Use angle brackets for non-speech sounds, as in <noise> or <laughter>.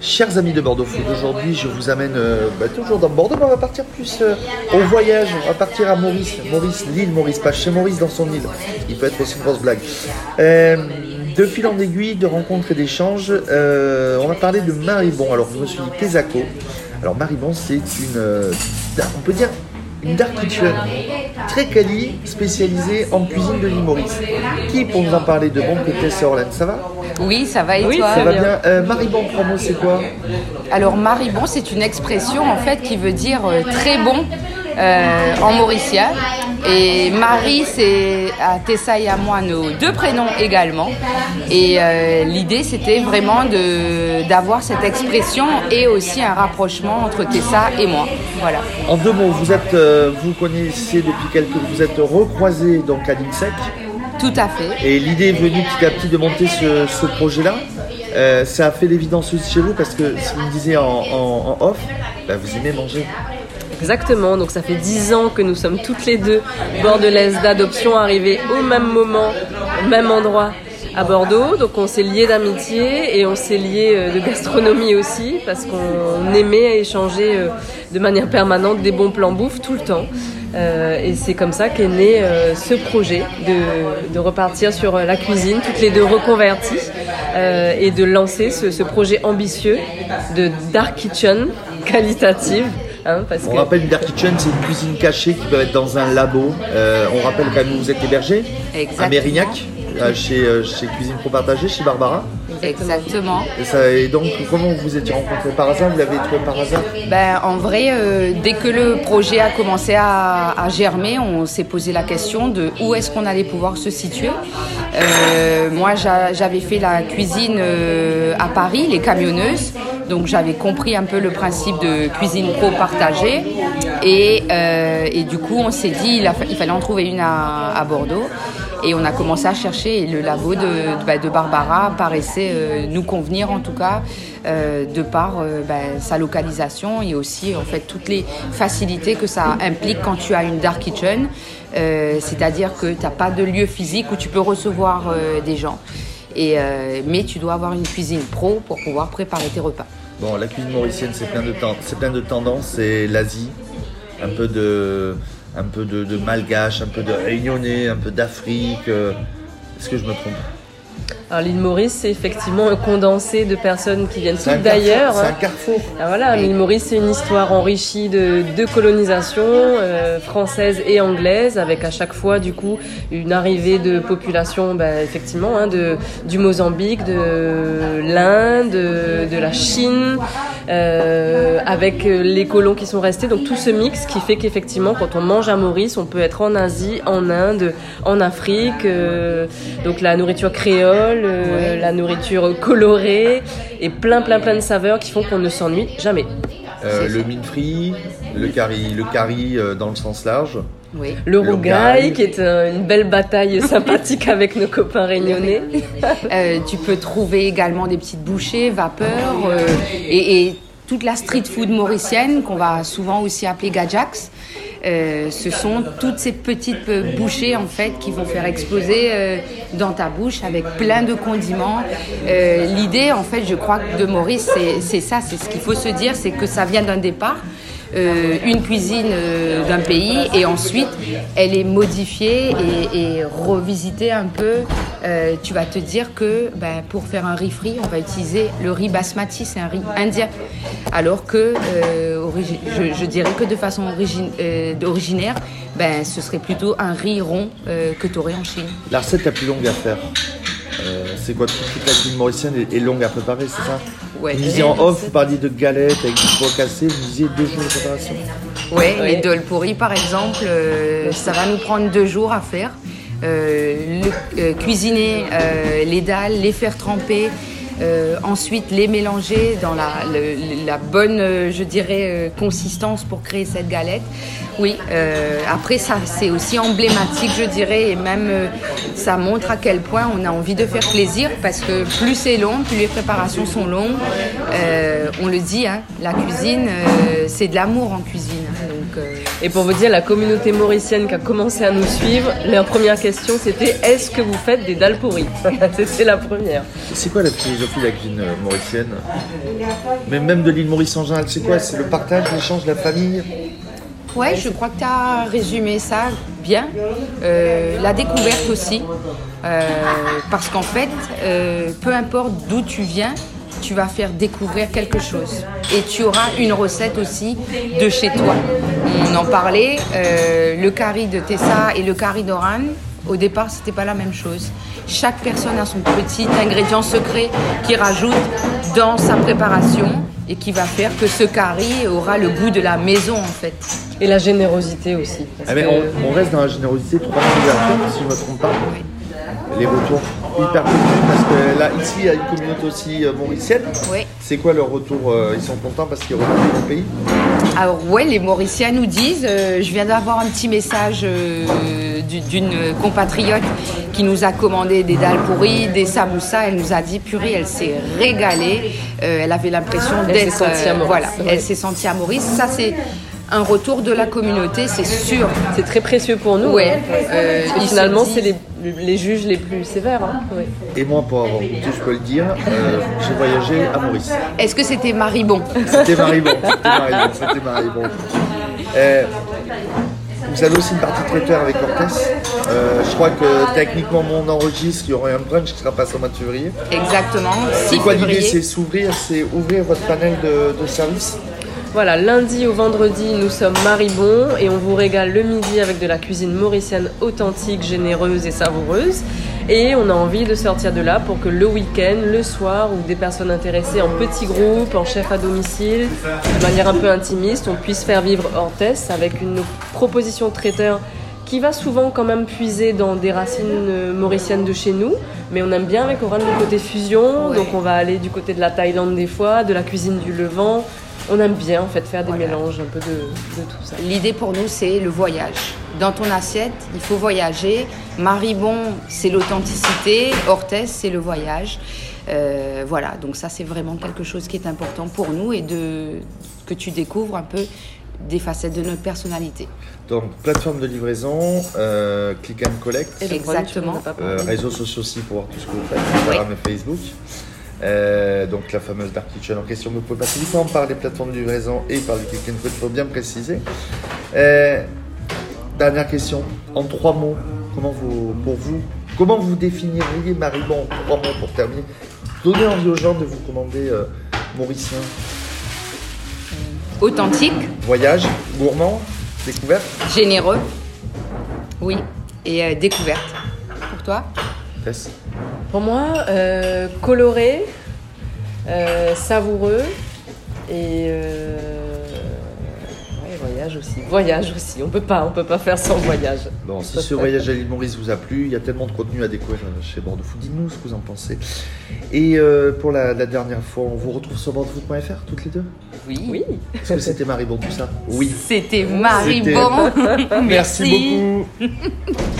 Chers amis de Bordeaux Food, aujourd'hui je vous amène euh, bah, toujours dans Bordeaux, mais on va partir plus euh, au voyage. On va partir à Maurice. Maurice, l'île Maurice, pas chez Maurice dans son île. Il peut être aussi une grosse blague. Euh, de fil en aiguille, de rencontres et d'échanges, on va parler de Maribon. Alors je me suis dit Tesaco. Alors Maribon, c'est une, on peut dire une dark kitchen très quali, spécialisée en cuisine de l'île Maurice. Qui pour nous en parler de bon que Tess Orlan, ça va? Oui, ça va et Oui, toi Ça va bien. Euh, Maribon, mots, c'est quoi Alors maribon, c'est une expression en fait qui veut dire euh, très bon euh, en mauricien. Et Marie, c'est à Tessa et à moi nos deux prénoms également. Et euh, l'idée, c'était vraiment de d'avoir cette expression et aussi un rapprochement entre Tessa et moi. Voilà. En deux mots, vous êtes, euh, vous connaissez depuis quelques, vous êtes recroisés donc à l'INSEC Tout à fait. et l'idée est venue petit à petit de monter ce, ce projet-là. Euh, ça a fait l'évidence aussi chez vous parce que si vous me disiez en, en- en off, bah, vous aimez manger. Exactement, donc ça fait 10 ans que nous sommes toutes les deux bordelaises d'adoption arrivées au même moment, au même endroit à Bordeaux. Donc on s'est liés d'amitié et on s'est liés euh, de gastronomie aussi parce qu'on aimait échanger euh, de manière permanente des bons plans bouffe tout le temps. Euh, et c'est comme ça qu'est né euh, ce projet de, de repartir sur euh, la cuisine, toutes les deux reconverties, euh, et de lancer ce, ce projet ambitieux de Dark Kitchen <laughs> qualitative. hein, parce On que- rappelle une dark kitchen, c'est une cuisine cachée qui peut être dans un labo. Euh, on rappelle quand même où vous êtes hébergé à. Mérignac, chez, chez Cuisine Pro Partagée, chez Barbara. Exactement. Et, ça, et donc, comment vous vous étiez rencontrés par hasard? Vous l'avez trouvé par hasard? Ben, en vrai, euh, dès que le projet a commencé à, à germer, on s'est posé la question de où est-ce qu'on allait pouvoir se situer. Euh, moi, j'a- j'avais fait la cuisine euh, à Paris, les camionneuses, donc j'avais compris un peu le principe de cuisine pro partagée. Et, euh, et du coup, on s'est dit il, a il fallait en trouver une à, Bordeaux. Et on a commencé à chercher et le labo de, bah, Barbara paraissait euh, nous convenir en tout cas euh, de par bah, sa localisation et aussi en fait toutes les facilités que ça implique quand tu as une dark kitchen. C'est-à-dire que tu n'as pas de lieu physique où tu peux recevoir des gens. Mais tu dois avoir une cuisine pro pour pouvoir préparer tes repas. Bon, la cuisine mauricienne, c'est plein de c'est plein de tendances. C'est l'Asie, un peu de, un peu de, de malgache, un peu de réunionnais, un peu d'Afrique. euh, Est-ce que je me trompe? Alors l'île Maurice, c'est effectivement un condensé de personnes qui viennent toutes d'ailleurs. C'est un carrefour. Ah, voilà, l'île Maurice, c'est une histoire enrichie de deux colonisations, euh, française et anglaise, avec à chaque fois, du coup, une arrivée de populations, bah, effectivement, hein, de, du Mozambique, de l'Inde, de, de la Chine, euh, avec euh, les colons qui sont restés. Donc tout ce mix qui fait qu'effectivement, quand on mange à Maurice, on peut être en Asie, en Inde, en Afrique. euh, donc la nourriture créole, euh, la nourriture colorée, et plein, plein, plein de saveurs qui font qu'on ne s'ennuie jamais. Euh, le mine free, le curry, le curry euh, dans le sens large. Oui. Le rougail, qui est euh, une belle bataille <laughs> sympathique avec nos copains réunionnais. Euh, tu peux trouver également des petites bouchées, vapeur euh, et, et toute la street food mauricienne qu'on va souvent aussi appeler gajax. Euh, ce sont toutes ces petites bouchées en fait qui vont faire exploser euh, dans ta bouche avec plein de condiments. Euh, L'idée en fait, je crois que de Maurice, c'est ça, c'est ce qu'il faut se dire, c'est que ça vient d'un départ. Euh, une cuisine euh, d'un pays et ensuite elle est modifiée et, revisitée un peu. Euh, tu vas te dire que ben, pour faire un riz frit, on va utiliser le riz basmati, c'est un riz indien. Alors que je, dirais que de façon originaire, ben, ce serait plutôt un riz rond que tu aurais en Chine. La recette la plus longue à faire. C'est quoi toute toute la cuisine mauricienne est, est longue à préparer, c'est ça Ouais. Vous disiez en off, vous parliez de galettes avec du pois cassé, vous disiez deux jours de préparation. Ouais, Ouais. les dol pourris par exemple, euh, ça va nous prendre deux jours à faire. Euh, le- euh, cuisiner euh, les dalles, les faire tremper, euh, ensuite les mélanger dans la, la bonne, euh, je dirais, euh, consistance pour créer cette galette. Oui, après ça c'est aussi emblématique, je dirais, et même ça montre à quel point on a envie de faire plaisir parce que plus c'est long, plus les préparations sont longues. On le dit, hein, la cuisine, c'est de l'amour en cuisine. Et pour vous dire, la communauté mauricienne qui a commencé à nous suivre, la première question c'était est-ce que vous faites des dalles pourries <laughs> C'était la première. C'est quoi la philosophie de la cuisine euh, mauricienne Mais même de l'île Maurice en général, c'est quoi? C'est le partage, l'échange, la famille? Ouais, je crois que tu as résumé ça bien. Euh, la découverte aussi. Euh, parce qu'en fait, euh, peu importe d'où tu viens, tu vas faire découvrir quelque chose. Et tu auras une recette aussi de chez toi. On en parlait, euh, le curry de Tessa et le curry d'Oran, au départ, c'était pas la même chose. Chaque personne a son petit ingrédient secret qui rajoute dans sa préparation et qui va faire que ce curry aura le goût de la maison en fait. Et la générosité aussi. parce Ah, mais que- on, on reste dans la générosité, trois si je ne me trompe pas. Les retours hyper positifs parce que là, ici, il y a une communauté aussi euh, mauricienne. Oui. C'est quoi leur retour euh, Ils sont contents parce qu'ils retrouvent leur pays? Alors ouais, les Mauriciens nous disent, euh, je viens d'avoir un petit message euh, du- d'une compatriote qui nous a commandé des dalles pourries, des samoussas. Elle nous a dit, purée, elle s'est régalée. Euh, elle avait l'impression Elle s'est d'être, sentie à Maurice. voilà, elle s'est sentie à Maurice. Ça c'est un retour de la communauté, c'est sûr. C'est très précieux pour nous. Ouais. hein. Euh, finalement, c'est les, les juges les plus sévères. hein. Ouais. Et moi, pour avoir goûté, je peux le dire, euh, j'ai voyagé à Maurice. Est-ce que c'était Maribon? C'était Maribon, c'était Maribon. Euh, vous avez aussi une partie traiteur avec Cortés. Euh, je crois que techniquement, mon enregistre, il y aura un brunch qui sera passé au mois de février. Exactement. C'est 6 quoi l'idée? C'est s'ouvrir, c'est ouvrir votre panel de, de services? Voilà, lundi au vendredi, nous sommes Maribon et on vous régale le midi avec de la cuisine mauricienne authentique, généreuse et savoureuse. Et on a envie de sortir de là pour que le week-end, le soir, ou des personnes intéressées en petits groupes, en chef à domicile, de manière un peu intimiste, on puisse faire vivre Hortès avec une proposition de traiteur qui va souvent quand même puiser dans des racines euh, mauriciennes de chez nous, mais on aime bien avec Oran le côté fusion, Ouais. donc on va aller du côté de la Thaïlande des fois, de la cuisine du Levant. On aime bien en fait faire des mélanges un peu de, de tout ça. L'idée pour nous, c'est le voyage. Dans ton assiette, il faut voyager. Maribon, c'est l'authenticité. Orthès, c'est le voyage. Euh, voilà, donc ça, c'est vraiment quelque chose qui est important pour nous et de, que tu découvres un peu des facettes de notre personnalité. Donc, plateforme de livraison, euh, click and collect, Exactement. euh, réseaux sociaux aussi pour voir tout ce que vous faites, Instagram et Facebook. Euh, donc la fameuse Dark Kitchen en question, vous pouvez passer uniquement par les plateformes de livraison et par le click and il faut bien préciser. Euh, dernière question, en trois mots, comment vous, pour vous, comment vous définiriez Maribon en trois mots pour terminer? Donnez envie aux gens de vous commander euh, Mauricien. Authentique, Voyage, gourmand, découverte. Généreux, oui, et découverte. Pour toi? Tess Pour moi, euh, coloré, euh, savoureux et euh, ouais, voyage aussi. Voyage aussi. On peut pas, on peut pas faire sans voyage. Bon, si ce voyage à l'île Maurice vous a plu, il y a tellement de contenu à découvrir chez Bordeaux Food. Dites-nous ce que vous en pensez. Et euh, pour la, la dernière fois, on vous retrouve sur bordeauxfood.fr toutes les deux? Oui. Est-ce que c'était Maribon tout ça? Oui. C'était Maribon. <laughs> Merci beaucoup. <laughs>